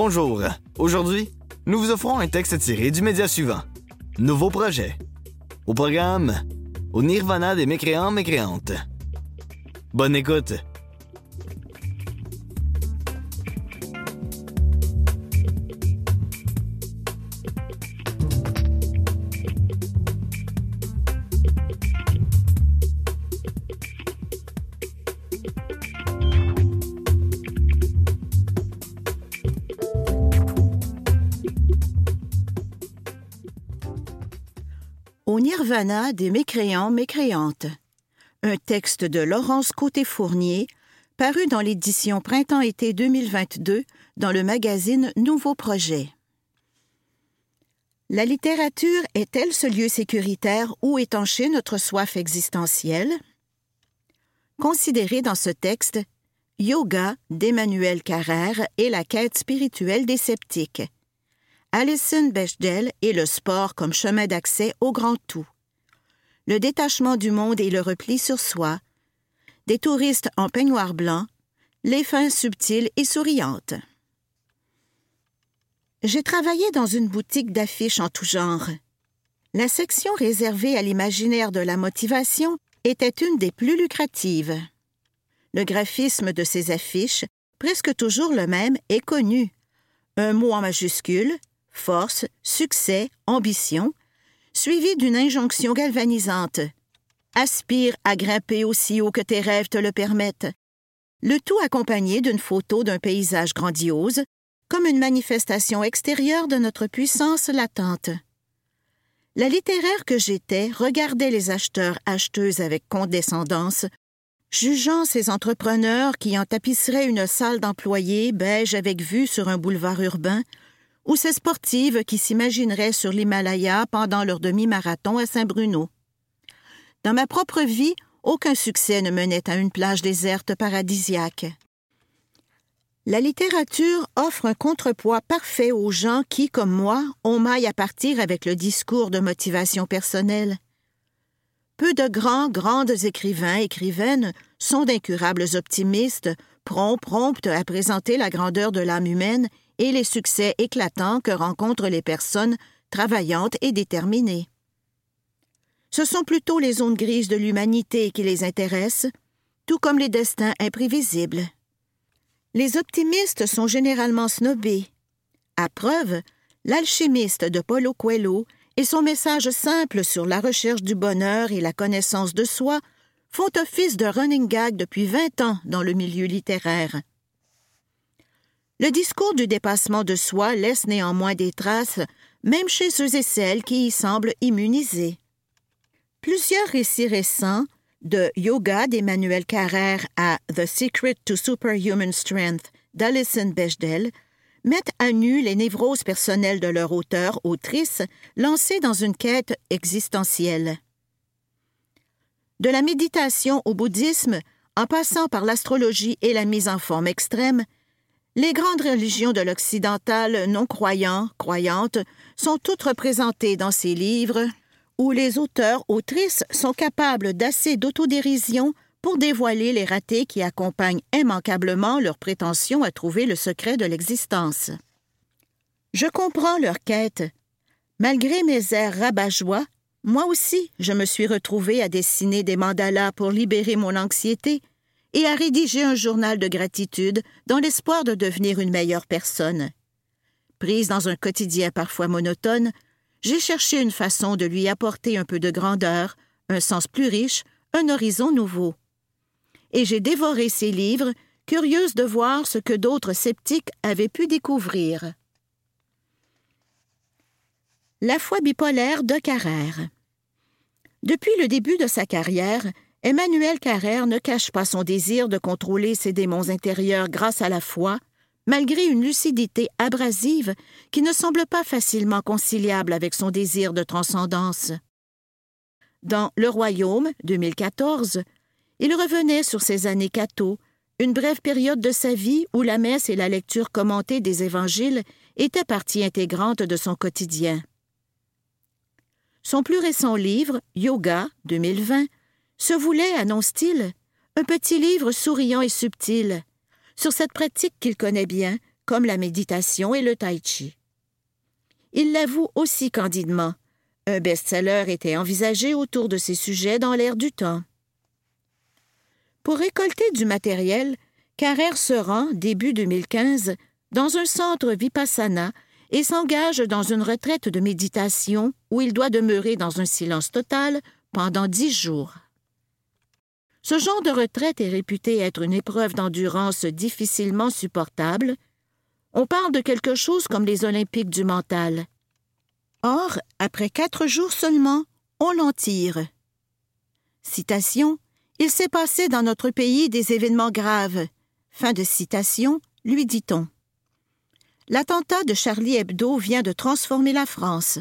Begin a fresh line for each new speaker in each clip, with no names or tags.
Bonjour. Aujourd'hui, nous vous offrons un texte tiré du média suivant. Nouveau projet. Au programme, au nirvana des mécréants mécréantes. Bonne écoute.
Au nirvana des mécréants mécréantes. Un texte de Laurence Côté-Fournier, paru dans l'édition Printemps-été 2022 dans le magazine Nouveau Projet. La littérature est-elle ce lieu sécuritaire où étancher notre soif existentielle? Considéré dans ce texte Yoga d'Emmanuel Carrère et la quête spirituelle des sceptiques. Alison Bechdel et le sport comme chemin d'accès au grand tout. Le détachement du monde et le repli sur soi. Des touristes en peignoir blanc. Les fins subtiles et souriantes. J'ai travaillé dans une boutique d'affiches en tout genre. La section réservée à l'imaginaire de la motivation était une des plus lucratives. Le graphisme de ces affiches, presque toujours le même, est connu. Un mot en majuscule, force, succès, ambition, suivi d'une injonction galvanisante. Aspire à grimper aussi haut que tes rêves te le permettent. Le tout accompagné d'une photo d'un paysage grandiose, comme une manifestation extérieure de notre puissance latente. La littéraire que j'étais regardait les acheteurs-acheteuses avec condescendance, jugeant ces entrepreneurs qui en tapisseraient une salle d'employés beige avec vue sur un boulevard urbain, ou ces sportives qui s'imagineraient sur l'Himalaya pendant leur demi-marathon à Saint-Bruno. Dans ma propre vie, aucun succès ne menait à une plage déserte paradisiaque. La littérature offre un contrepoids parfait aux gens qui, comme moi, ont maille à partir avec le discours de motivation personnelle. Peu de grands, grandes écrivains, écrivaines sont d'incurables optimistes, prompts, promptes à présenter la grandeur de l'âme humaine et les succès éclatants que rencontrent les personnes travaillantes et déterminées. Ce sont plutôt les zones grises de l'humanité qui les intéressent, tout comme les destins imprévisibles. Les optimistes sont généralement snobés. À preuve, l'alchimiste de Paulo Coelho et son message simple sur la recherche du bonheur et la connaissance de soi font office de running gag depuis vingt ans dans le milieu littéraire. Le discours du dépassement de soi laisse néanmoins des traces, même chez ceux et celles qui y semblent immunisés. Plusieurs récits récents, de Yoga d'Emmanuel Carrère à The Secret to Superhuman Strength d'Alison Bechdel, mettent à nu les névroses personnelles de leur auteur-autrice lancés dans une quête existentielle. De la méditation au bouddhisme, en passant par l'astrologie et la mise en forme extrême, les grandes religions de l'occidental non-croyants, croyantes, sont toutes représentées dans ces livres, où les auteurs, autrices sont capables d'assez d'autodérision pour dévoiler les ratés qui accompagnent immanquablement leur prétention à trouver le secret de l'existence. Je comprends leur quête. Malgré mes airs rabat-joie, moi aussi, je me suis retrouvée à dessiner des mandalas pour libérer mon anxiété et à rédiger un journal de gratitude dans l'espoir de devenir une meilleure personne. Prise dans un quotidien parfois monotone, j'ai cherché une façon de lui apporter un peu de grandeur, un sens plus riche, un horizon nouveau. Et j'ai dévoré ces livres, curieuse de voir ce que d'autres sceptiques avaient pu découvrir. La foi bipolaire de Carrère. Depuis le début de sa carrière, Emmanuel Carrère ne cache pas son désir de contrôler ses démons intérieurs grâce à la foi, malgré une lucidité abrasive qui ne semble pas facilement conciliable avec son désir de transcendance. Dans Le Royaume, 2014, il revenait sur ses années catho, une brève période de sa vie où la messe et la lecture commentée des évangiles étaient partie intégrante de son quotidien. Son plus récent livre, Yoga, 2020, se voulait, annonce-t-il, un petit livre souriant et subtil, sur cette pratique qu'il connaît bien, comme la méditation et le tai chi. Il l'avoue aussi candidement. Un best-seller était envisagé autour de ces sujets dans l'ère du temps. Pour récolter du matériel, Carrère se rend, début 2015, dans un centre vipassana et s'engage dans une retraite de méditation où il doit demeurer dans un silence total pendant dix jours. Ce genre de retraite est réputé être une épreuve d'endurance difficilement supportable. On parle de quelque chose comme les Olympiques du mental. Or, après quatre jours seulement, on l'en tire. Citation Il s'est passé dans notre pays des événements graves. Fin de citation, lui dit-on. L'attentat de Charlie Hebdo vient de transformer la France.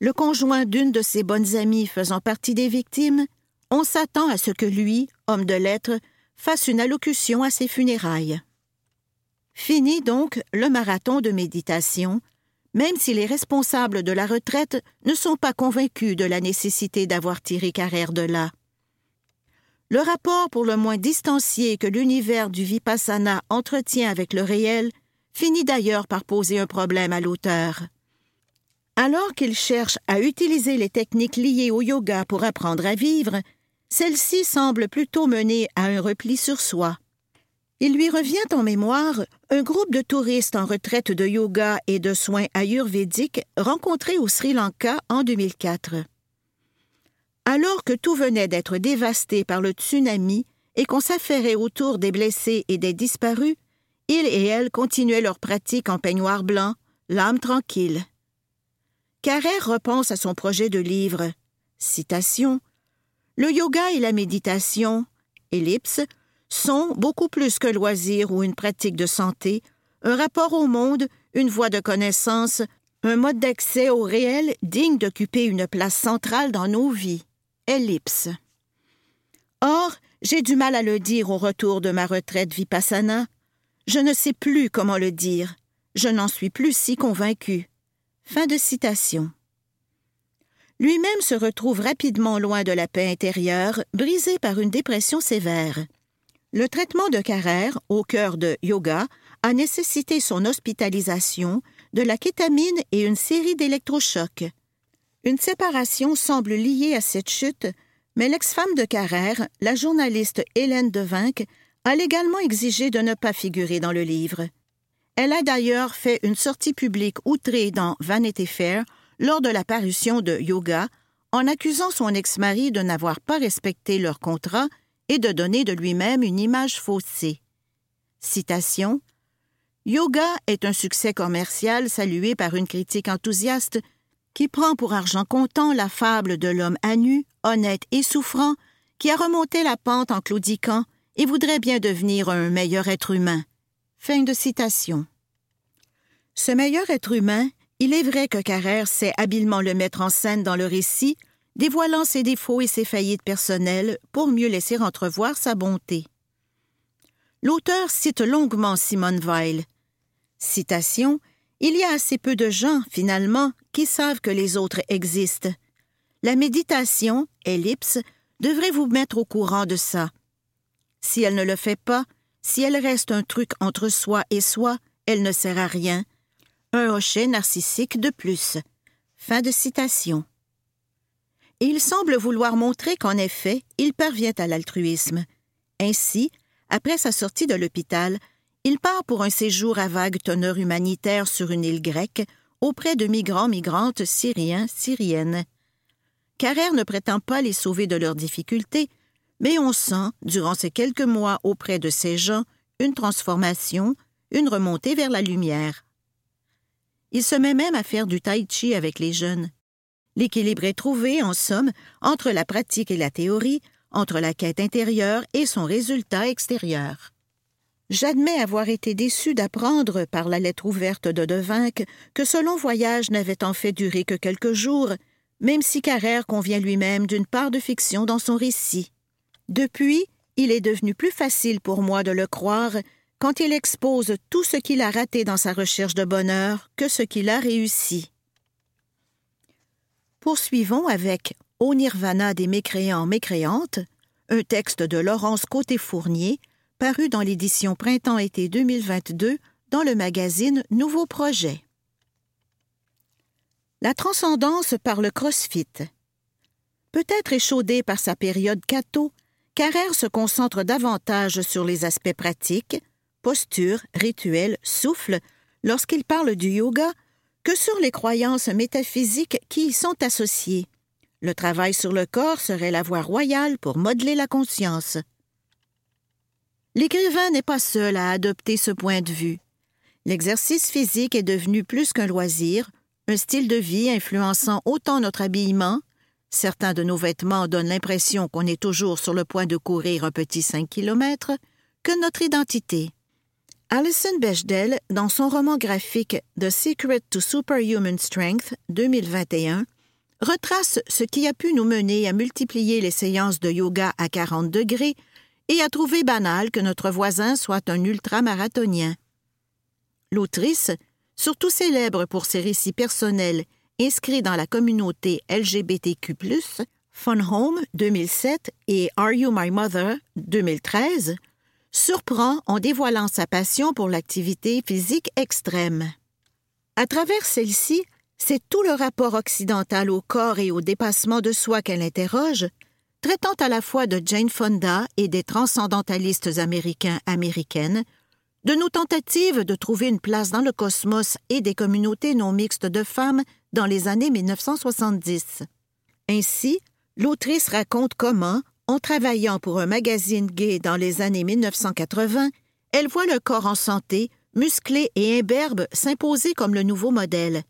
Le conjoint d'une de ses bonnes amies faisant partie des victimes, on s'attend à ce que lui, homme de lettres, fasse une allocution à ses funérailles. Fini donc le marathon de méditation, même si les responsables de la retraite ne sont pas convaincus de la nécessité d'avoir tiré Carrère de là. Le rapport pour le moins distancié que l'univers du Vipassana entretient avec le réel finit d'ailleurs par poser un problème à l'auteur. Alors qu'il cherche à utiliser les techniques liées au yoga pour apprendre à vivre, celle-ci semble plutôt mener à un repli sur soi. Il lui revient en mémoire un groupe de touristes en retraite de yoga et de soins ayurvédiques rencontrés au Sri Lanka en 2004. Alors que tout venait d'être dévasté par le tsunami et qu'on s'affairait autour des blessés et des disparus, ils et elles continuaient leur pratique en peignoir blanc, l'âme tranquille. Carrère repense à son projet de livre. Citation Le yoga et la méditation, ellipse, sont beaucoup plus que loisir ou une pratique de santé, un rapport au monde, une voie de connaissance, un mode d'accès au réel digne d'occuper une place centrale dans nos vies. Ellipse. Or, j'ai du mal à le dire au retour de ma retraite vipassana, je ne sais plus comment le dire. Je n'en suis plus si convaincu. Fin de citation. Lui-même se retrouve rapidement loin de la paix intérieure, brisé par une dépression sévère. Le traitement de Carrère, au cœur de yoga, a nécessité son hospitalisation, de la kétamine et une série d'électrochocs. Une séparation semble liée à cette chute, mais l'ex-femme de Carrère, la journaliste Hélène Devinck, a légalement exigé de ne pas figurer dans le livre. Elle a d'ailleurs fait une sortie publique outrée dans Vanity Fair lors de la parution de Yoga, en accusant son ex-mari de n'avoir pas respecté leur contrat et de donner de lui-même une image faussée. Citation Yoga est un succès commercial salué par une critique enthousiaste qui prend pour argent comptant la fable de l'homme à nu, honnête et souffrant, qui a remonté la pente en claudiquant et voudrait bien devenir un meilleur être humain. Fin de citation. Ce meilleur être humain, il est vrai que Carrère sait habilement le mettre en scène dans le récit, dévoilant ses défauts et ses faillites personnelles pour mieux laisser entrevoir sa bonté. L'auteur cite longuement Simone Weil. Citation Il y a assez peu de gens, finalement, qui savent que les autres existent. La méditation, ellipse, devrait vous mettre au courant de ça. Si elle ne le fait pas, si elle reste un truc entre soi et soi, elle ne sert à rien. Un hochet narcissique de plus. Fin de citation. Il semble vouloir montrer qu'en effet, il parvient à l'altruisme. Ainsi, après sa sortie de l'hôpital, il part pour un séjour à vague teneur humanitaire sur une île grecque auprès de migrants-migrantes syriens, syriennes. Carrère ne prétend pas les sauver de leurs difficultés, mais on sent, durant ces quelques mois auprès de ces gens, une transformation, une remontée vers la lumière. Il se met même à faire du tai chi avec les jeunes. L'équilibre est trouvé, en somme, entre la pratique et la théorie, entre la quête intérieure et son résultat extérieur. J'admets avoir été déçu d'apprendre, par la lettre ouverte de Devinck, que ce long voyage n'avait en fait duré que quelques jours, même si Carrère convient lui-même d'une part de fiction dans son récit. Depuis, il est devenu plus facile pour moi de le croire quand il expose tout ce qu'il a raté dans sa recherche de bonheur que ce qu'il a réussi. Poursuivons avec Au Nirvana des mécréants mécréantes, un texte de Laurence Côté-Fournier, paru dans l'édition Printemps-été 2022 dans le magazine Nouveaux projets. La transcendance par le CrossFit. Peut-être échaudé par sa période catho, Carrère se concentre davantage sur les aspects pratiques, posture, rituel, souffle, lorsqu'il parle du yoga, que sur les croyances métaphysiques qui y sont associées. Le travail sur le corps serait la voie royale pour modeler la conscience. L'écrivain n'est pas seul à adopter ce point de vue. L'exercice physique est devenu plus qu'un loisir, un style de vie influençant autant notre habillement, certains de nos vêtements donnent l'impression qu'on est toujours sur le point de courir un petit 5 km, que notre identité. Alison Bechdel, dans son roman graphique The Secret to Superhuman Strength 2021, retrace ce qui a pu nous mener à multiplier les séances de yoga à 40 degrés et à trouver banal que notre voisin soit un ultramarathonien. L'autrice, surtout célèbre pour ses récits personnels inscrits dans la communauté LGBTQ, Fun Home 2007 et Are You My Mother 2013, surprend en dévoilant sa passion pour l'activité physique extrême. À travers celle-ci, c'est tout le rapport occidental au corps et au dépassement de soi qu'elle interroge, traitant à la fois de Jane Fonda et des transcendantalistes américains américaines, de nos tentatives de trouver une place dans le cosmos et des communautés non mixtes de femmes dans les années 1970. Ainsi, l'autrice raconte comment, en travaillant pour un magazine gay dans les années 1980, elle voit le corps en santé, musclé et imberbe s'imposer comme le nouveau modèle,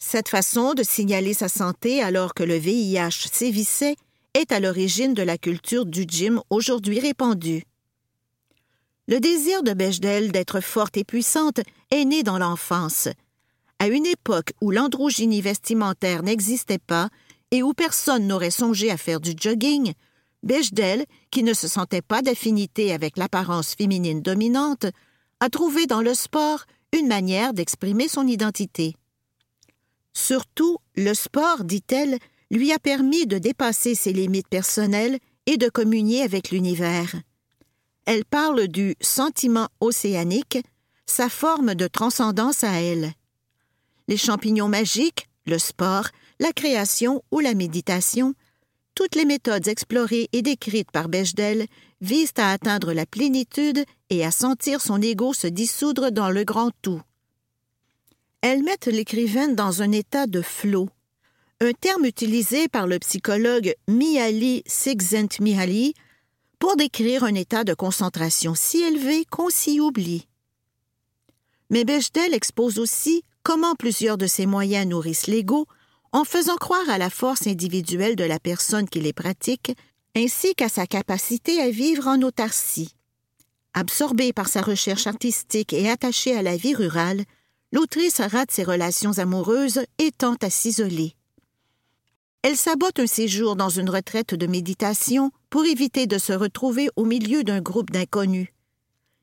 cette façon de signaler sa santé alors que le VIH sévissait est à l'origine de la culture du gym aujourd'hui répandue. Le désir de Bechdel d'être forte et puissante est né dans l'enfance. À une époque où l'androgynie vestimentaire n'existait pas et où personne n'aurait songé à faire du jogging, Bechdel, qui ne se sentait pas d'affinité avec l'apparence féminine dominante, a trouvé dans le sport une manière d'exprimer son identité. Surtout, le sport, dit-elle, lui a permis de dépasser ses limites personnelles et de communier avec l'univers. Elle parle du sentiment océanique, sa forme de transcendance à elle. Les champignons magiques, le sport, la création ou la méditation, toutes les méthodes explorées et décrites par Bechdel visent à atteindre la plénitude et à sentir son ego se dissoudre dans le grand tout. Elles mettent l'écrivaine dans un état de flot, un terme utilisé par le psychologue Mihaly Csikszentmihalyi pour décrire un état de concentration si élevé qu'on s'y oublie. Mais Bechdel expose aussi comment plusieurs de ces moyens nourrissent l'ego en faisant croire à la force individuelle de la personne qui les pratique, ainsi qu'à sa capacité à vivre en autarcie. Absorbée par sa recherche artistique et attachée à la vie rurale, l'autrice rate ses relations amoureuses et tente à s'isoler. Elle sabote un séjour dans une retraite de méditation pour éviter de se retrouver au milieu d'un groupe d'inconnus.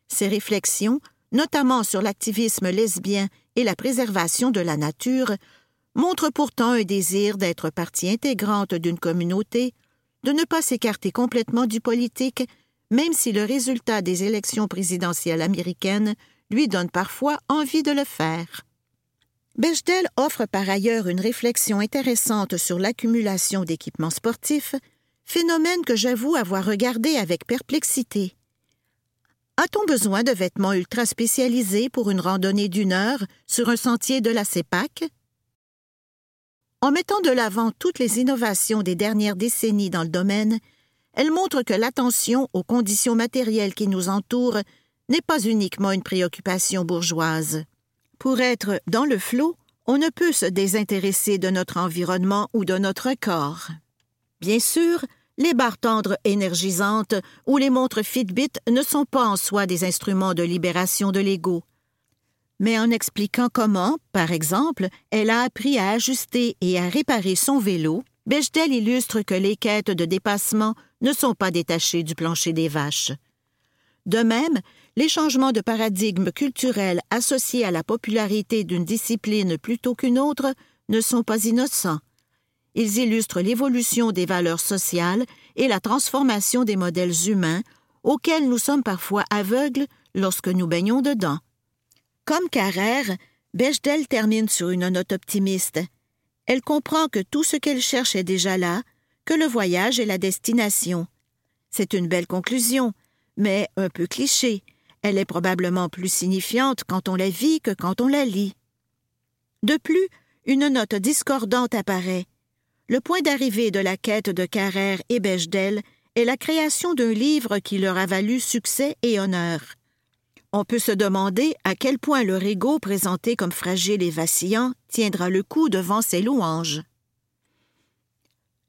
Ses réflexions, notamment sur l'activisme lesbien et la préservation de la nature, montrent pourtant un désir d'être partie intégrante d'une communauté, de ne pas s'écarter complètement du politique, même si le résultat des élections présidentielles américaines lui donne parfois envie de le faire. Bechdel offre par ailleurs une réflexion intéressante sur l'accumulation d'équipements sportifs, phénomène que j'avoue avoir regardé avec perplexité. A-t-on besoin de vêtements ultra spécialisés pour une randonnée d'une heure sur un sentier de la CEPAC? En mettant de l'avant toutes les innovations des dernières décennies dans le domaine, elle montre que l'attention aux conditions matérielles qui nous entourent n'est pas uniquement une préoccupation bourgeoise. Pour être dans le flot, on ne peut se désintéresser de notre environnement ou de notre corps. Bien sûr, les barres tendres énergisantes ou les montres Fitbit ne sont pas en soi des instruments de libération de l'ego. Mais en expliquant comment, par exemple, elle a appris à ajuster et à réparer son vélo, Bechdel illustre que les quêtes de dépassement ne sont pas détachées du plancher des vaches. De même, les changements de paradigme culturel associés à la popularité d'une discipline plutôt qu'une autre ne sont pas innocents. Ils illustrent l'évolution des valeurs sociales et la transformation des modèles humains auxquels nous sommes parfois aveugles lorsque nous baignons dedans. Comme Carrère, Bechdel termine sur une note optimiste. Elle comprend que tout ce qu'elle cherche est déjà là, que le voyage est la destination. C'est une belle conclusion, mais un peu cliché. Elle est probablement plus signifiante quand on la vit que quand on la lit. De plus, une note discordante apparaît. Le point d'arrivée de la quête de Carrère et Bechdel est la création d'un livre qui leur a valu succès et honneur. On peut se demander à quel point leur ego, présenté comme fragile et vacillant, tiendra le coup devant ces louanges.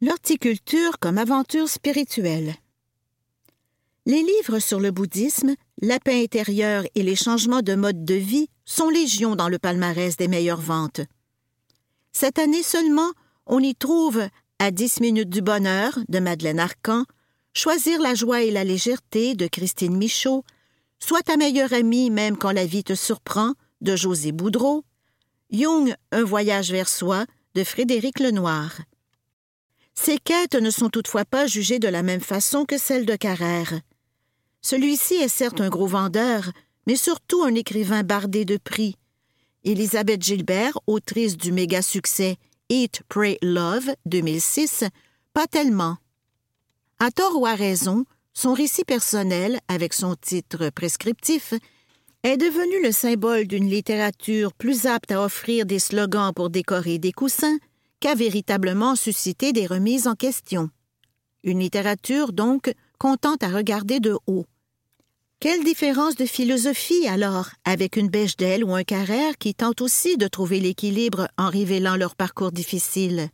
L'horticulture comme aventure spirituelle. Les livres sur le bouddhisme, la paix intérieure et les changements de mode de vie sont légion dans le palmarès des meilleures ventes. Cette année seulement, on y trouve À dix minutes du bonheur de Madeleine Arcan, Choisir la joie et la légèreté de Christine Michaud, Sois ta meilleure amie même quand la vie te surprend de José Boudreau, Jung, Un voyage vers soi de Frédéric Lenoir. Ces quêtes ne sont toutefois pas jugées de la même façon que celles de Carrère. Celui-ci est certes un gros vendeur, mais surtout un écrivain bardé de prix. Elisabeth Gilbert, autrice du méga succès Eat, Pray, Love 2006, pas tellement. À tort ou à raison, son récit personnel, avec son titre prescriptif, est devenu le symbole d'une littérature plus apte à offrir des slogans pour décorer des coussins qu'à véritablement susciter des remises en question. Une littérature, donc, contente à regarder de haut. Quelle différence de philosophie, alors, avec une Bechdel ou un Carrère qui tentent aussi de trouver l'équilibre en révélant leur parcours difficile?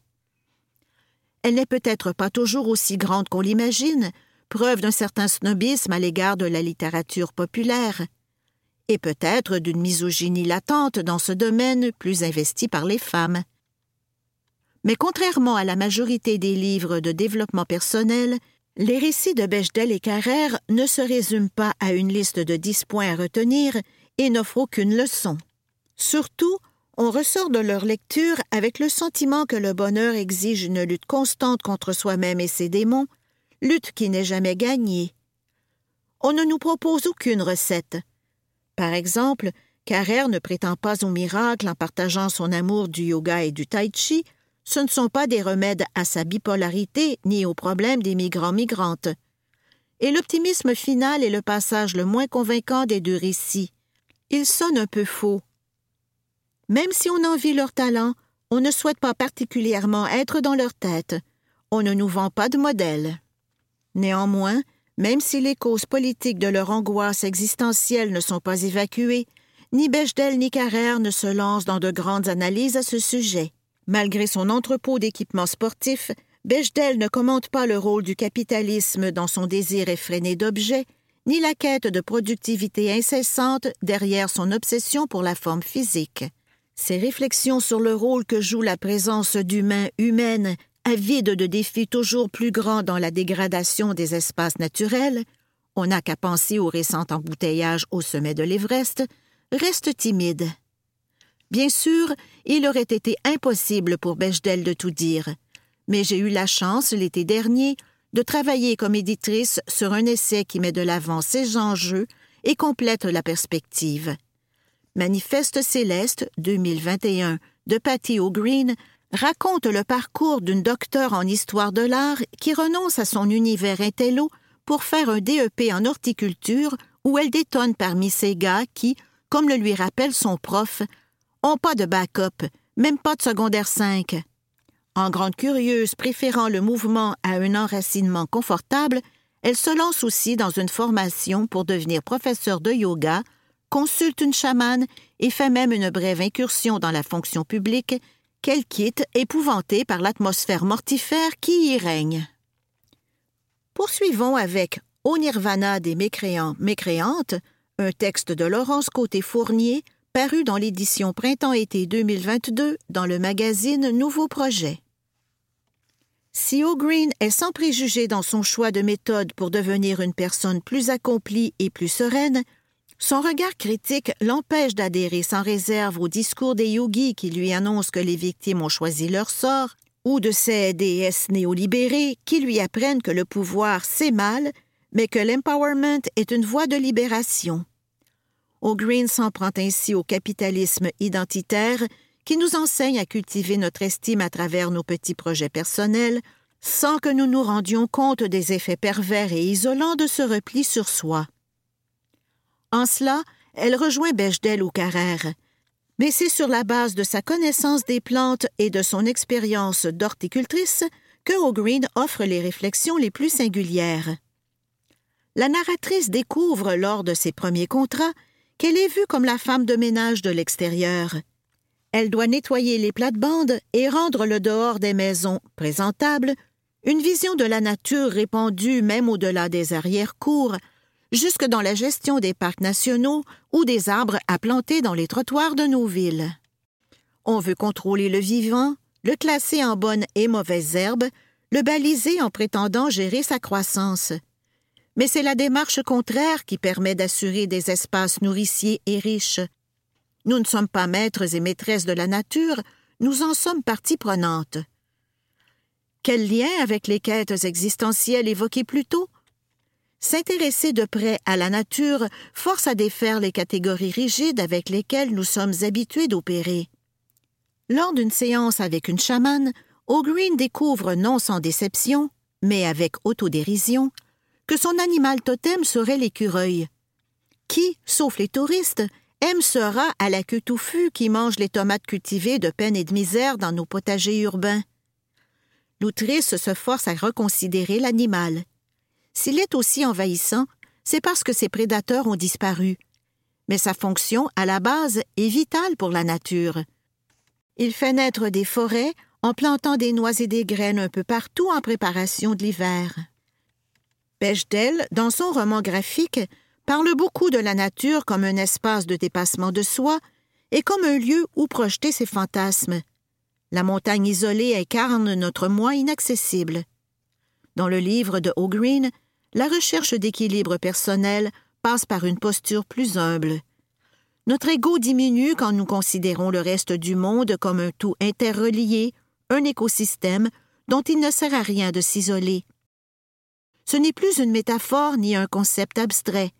Elle n'est peut-être pas toujours aussi grande qu'on l'imagine, preuve d'un certain snobisme à l'égard de la littérature populaire, et peut-être d'une misogynie latente dans ce domaine plus investi par les femmes. Mais contrairement à la majorité des livres de développement personnel, les récits de Bechdel et Carrère ne se résument pas à une liste de dix points à retenir et n'offrent aucune leçon. Surtout, on ressort de leur lecture avec le sentiment que le bonheur exige une lutte constante contre soi-même et ses démons, lutte qui n'est jamais gagnée. On ne nous propose aucune recette. Par exemple, Carrère ne prétend pas au miracle en partageant son amour du yoga et du tai chi, ce ne sont pas des remèdes à sa bipolarité ni aux problèmes des migrants-migrantes. Et l'optimisme final est le passage le moins convaincant des deux récits. Il sonne un peu faux. Même si on envie leur talent, on ne souhaite pas particulièrement être dans leur tête. On ne nous vend pas de modèle. Néanmoins, même si les causes politiques de leur angoisse existentielle ne sont pas évacuées, ni Bechdel ni Carrère ne se lancent dans de grandes analyses à ce sujet. Malgré son entrepôt d'équipements sportifs, Bechdel ne commente pas le rôle du capitalisme dans son désir effréné d'objets, ni la quête de productivité incessante derrière son obsession pour la forme physique. Ses réflexions sur le rôle que joue la présence d'humains humaines, avides de défis toujours plus grands dans la dégradation des espaces naturels, on n'a qu'à penser au récent embouteillage au sommet de l'Everest, restent timides. Bien sûr, il aurait été impossible pour Bechdel de tout dire, mais j'ai eu la chance, l'été dernier, de travailler comme éditrice sur un essai qui met de l'avant ces enjeux et complète la perspective. Manifeste céleste 2021 de Patty O'Green raconte le parcours d'une docteure en histoire de l'art qui renonce à son univers intello pour faire un DEP en horticulture où elle détonne parmi ces gars qui, comme le lui rappelle son prof, ont pas de backup, même pas de secondaire 5. En grande curieuse, préférant le mouvement à un enracinement confortable, elle se lance aussi dans une formation pour devenir professeur de yoga, consulte une chamane et fait même une brève incursion dans la fonction publique qu'elle quitte épouvantée par l'atmosphère mortifère qui y règne? Poursuivons avec Au Nirvana des mécréants mécréantes, un texte de Laurence Côté-Fournier paru dans l'édition Printemps-été 2022 dans le magazine Nouveau Projet. Si O'Green est sans préjugés dans son choix de méthode pour devenir une personne plus accomplie et plus sereine, son regard critique l'empêche d'adhérer sans réserve au discours des yogis qui lui annoncent que les victimes ont choisi leur sort, ou de ces déesses néolibérées qui lui apprennent que le pouvoir c'est mal, mais que l'empowerment est une voie de libération. O'Green s'en prend ainsi au capitalisme identitaire qui nous enseigne à cultiver notre estime à travers nos petits projets personnels, sans que nous nous rendions compte des effets pervers et isolants de ce repli sur soi. En cela, elle rejoint Bechdel ou Carrère, mais c'est sur la base de sa connaissance des plantes et de son expérience d'horticultrice que O'Green offre les réflexions les plus singulières. La narratrice découvre lors de ses premiers contrats qu'elle est vue comme la femme de ménage de l'extérieur. Elle doit nettoyer les plates-bandes et rendre le dehors des maisons présentable, une vision de la nature répandue même au-delà des arrière-cours, jusque dans la gestion des parcs nationaux ou des arbres à planter dans les trottoirs de nos villes. On veut contrôler le vivant, le classer en bonnes et mauvaises herbes, le baliser en prétendant gérer sa croissance. Mais c'est la démarche contraire qui permet d'assurer des espaces nourriciers et riches. Nous ne sommes pas maîtres et maîtresses de la nature, nous en sommes partie prenante. Quel lien avec les quêtes existentielles évoquées plus tôt S'intéresser de près à la nature force à défaire les catégories rigides avec lesquelles nous sommes habitués d'opérer. Lors d'une séance avec une chamane, O'Green découvre non sans déception, mais avec autodérision, que son animal totem serait l'écureuil. Qui, sauf les touristes, aime ce rat à la queue touffue qui mange les tomates cultivées de peine et de misère dans nos potagers urbains? L'outrice se force à reconsidérer l'animal. S'il est aussi envahissant, c'est parce que ses prédateurs ont disparu. Mais sa fonction, à la base, est vitale pour la nature. Il fait naître des forêts en plantant des noix et des graines un peu partout en préparation de l'hiver. Bechdel, dans son roman graphique, parle beaucoup de la nature comme un espace de dépassement de soi et comme un lieu où projeter ses fantasmes. La montagne isolée incarne notre moi inaccessible. Dans le livre de O'Green, la recherche d'équilibre personnel passe par une posture plus humble. Notre ego diminue quand nous considérons le reste du monde comme un tout interrelié, un écosystème dont il ne sert à rien de s'isoler. Ce n'est plus une métaphore ni un concept abstrait.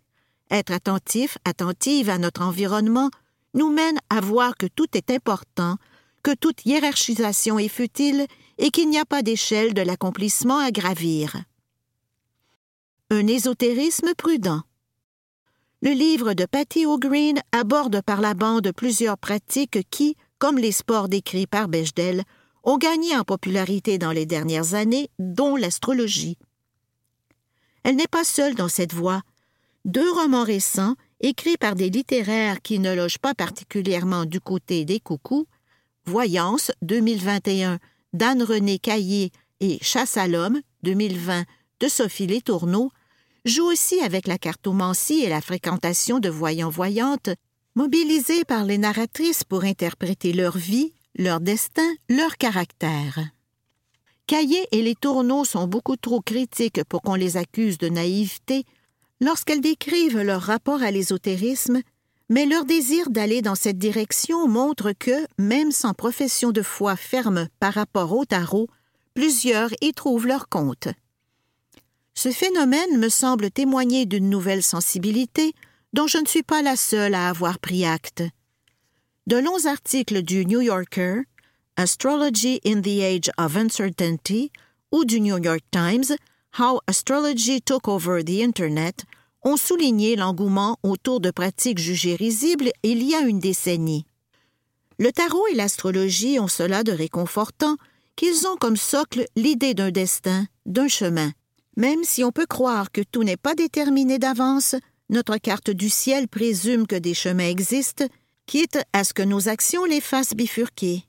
Être attentif, attentive à notre environnement nous mène à voir que tout est important, que toute hiérarchisation est futile et qu'il n'y a pas d'échelle de l'accomplissement à gravir un ésotérisme prudent. Le livre de Patty O'Green aborde par la bande plusieurs pratiques qui, comme les sports décrits par Bechdel, ont gagné en popularité dans les dernières années, dont l'astrologie. Elle n'est pas seule dans cette voie. Deux romans récents, écrits par des littéraires qui ne logent pas particulièrement du côté des coucous, Voyance 2021 d'Anne-Renée Caillé et Chasse à l'homme 2020 de Sophie Letourneau joue aussi avec la cartomancie et la fréquentation de voyants-voyantes, mobilisés par les narratrices pour interpréter leur vie, leur destin, leur caractère. Caillé et les tourneaux sont beaucoup trop critiques pour qu'on les accuse de naïveté lorsqu'elles décrivent leur rapport à l'ésotérisme, mais leur désir d'aller dans cette direction montre que, même sans profession de foi ferme par rapport au tarot, plusieurs y trouvent leur compte. Ce phénomène me semble témoigner d'une nouvelle sensibilité dont je ne suis pas la seule à avoir pris acte. De longs articles du New Yorker, Astrology in the Age of Uncertainty ou du New York Times, How Astrology Took Over the Internet, ont souligné l'engouement autour de pratiques jugées risibles il y a une décennie. Le tarot et l'astrologie ont cela de réconfortant qu'ils ont comme socle l'idée d'un destin, d'un chemin. Même si on peut croire que tout n'est pas déterminé d'avance, notre carte du ciel présume que des chemins existent, quitte à ce que nos actions les fassent bifurquer.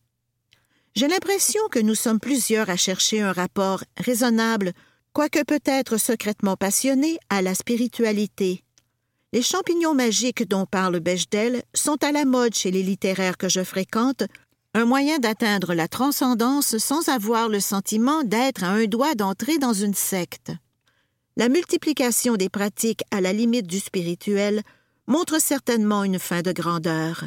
J'ai l'impression que nous sommes plusieurs à chercher un rapport raisonnable, quoique peut-être secrètement passionné, à la spiritualité. Les champignons magiques dont parle Bechdel sont à la mode chez les littéraires que je fréquente, un moyen d'atteindre la transcendance sans avoir le sentiment d'être à un doigt d'entrer dans une secte. La multiplication des pratiques à la limite du spirituel montre certainement une fin de grandeur.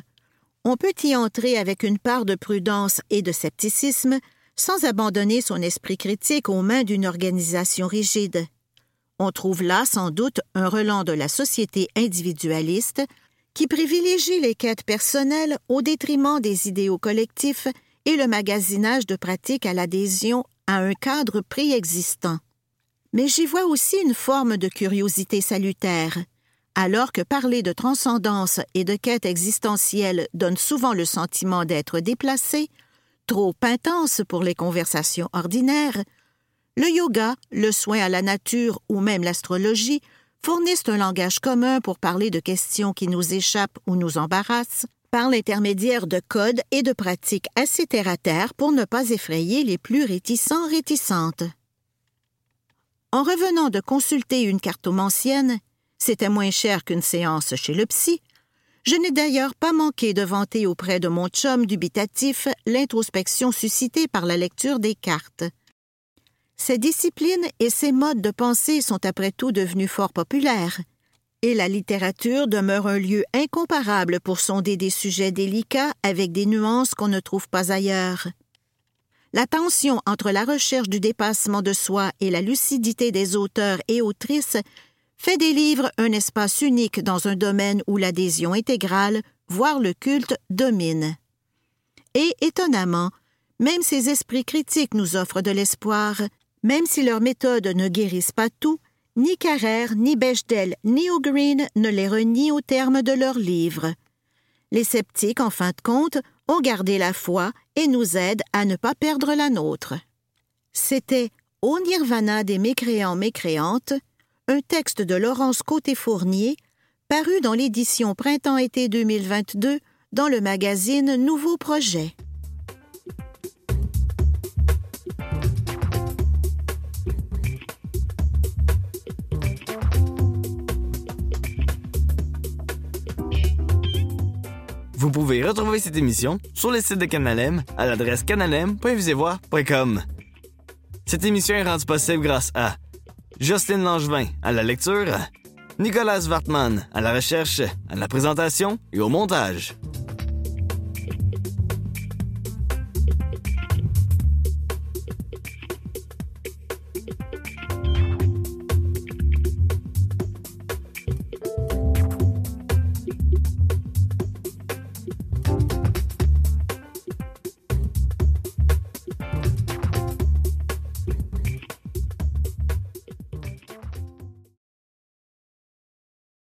On peut y entrer avec une part de prudence et de scepticisme sans abandonner son esprit critique aux mains d'une organisation rigide. On trouve là sans doute un relent de la société individualiste qui privilégie les quêtes personnelles au détriment des idéaux collectifs et le magasinage de pratiques à l'adhésion à un cadre préexistant. Mais j'y vois aussi une forme de curiosité salutaire, alors que parler de transcendance et de quête existentielle donne souvent le sentiment d'être déplacé, trop intense pour les conversations ordinaires, le yoga, le soin à la nature ou même l'astrologie fournissent un langage commun pour parler de questions qui nous échappent ou nous embarrassent, par l'intermédiaire de codes et de pratiques assez terre-à-terre pour ne pas effrayer les plus réticents réticentes. En revenant de consulter une cartomancienne, c'était moins cher qu'une séance chez le psy, je n'ai d'ailleurs pas manqué de vanter auprès de mon chum dubitatif l'introspection suscitée par la lecture des cartes. Ces disciplines et ces modes de pensée sont après tout devenus fort populaires, et la littérature demeure un lieu incomparable pour sonder des sujets délicats avec des nuances qu'on ne trouve pas ailleurs. La tension entre la recherche du dépassement de soi et la lucidité des auteurs et autrices fait des livres un espace unique dans un domaine où l'adhésion intégrale, voire le culte, domine. Et, étonnamment, même ces esprits critiques nous offrent de l'espoir, même si leurs méthodes ne guérissent pas tout, ni Carrère, ni Bechdel, ni O'Green ne les renient au terme de leurs livres. Les sceptiques, en fin de compte, ont gardé la foi et nous aident à ne pas perdre la nôtre. C'était Au Nirvana des mécréants mécréantes, un texte de Laurence Côté-Fournier, paru dans l'édition Printemps-été 2022 dans le magazine Nouveau Projet.
Vous pouvez retrouver cette émission sur le site de Canalem à l'adresse canalem.visevoix.com. Cette émission est rendue possible grâce à Justin Langevin à la lecture, Nicolas Wartman à la recherche, à la présentation et au montage.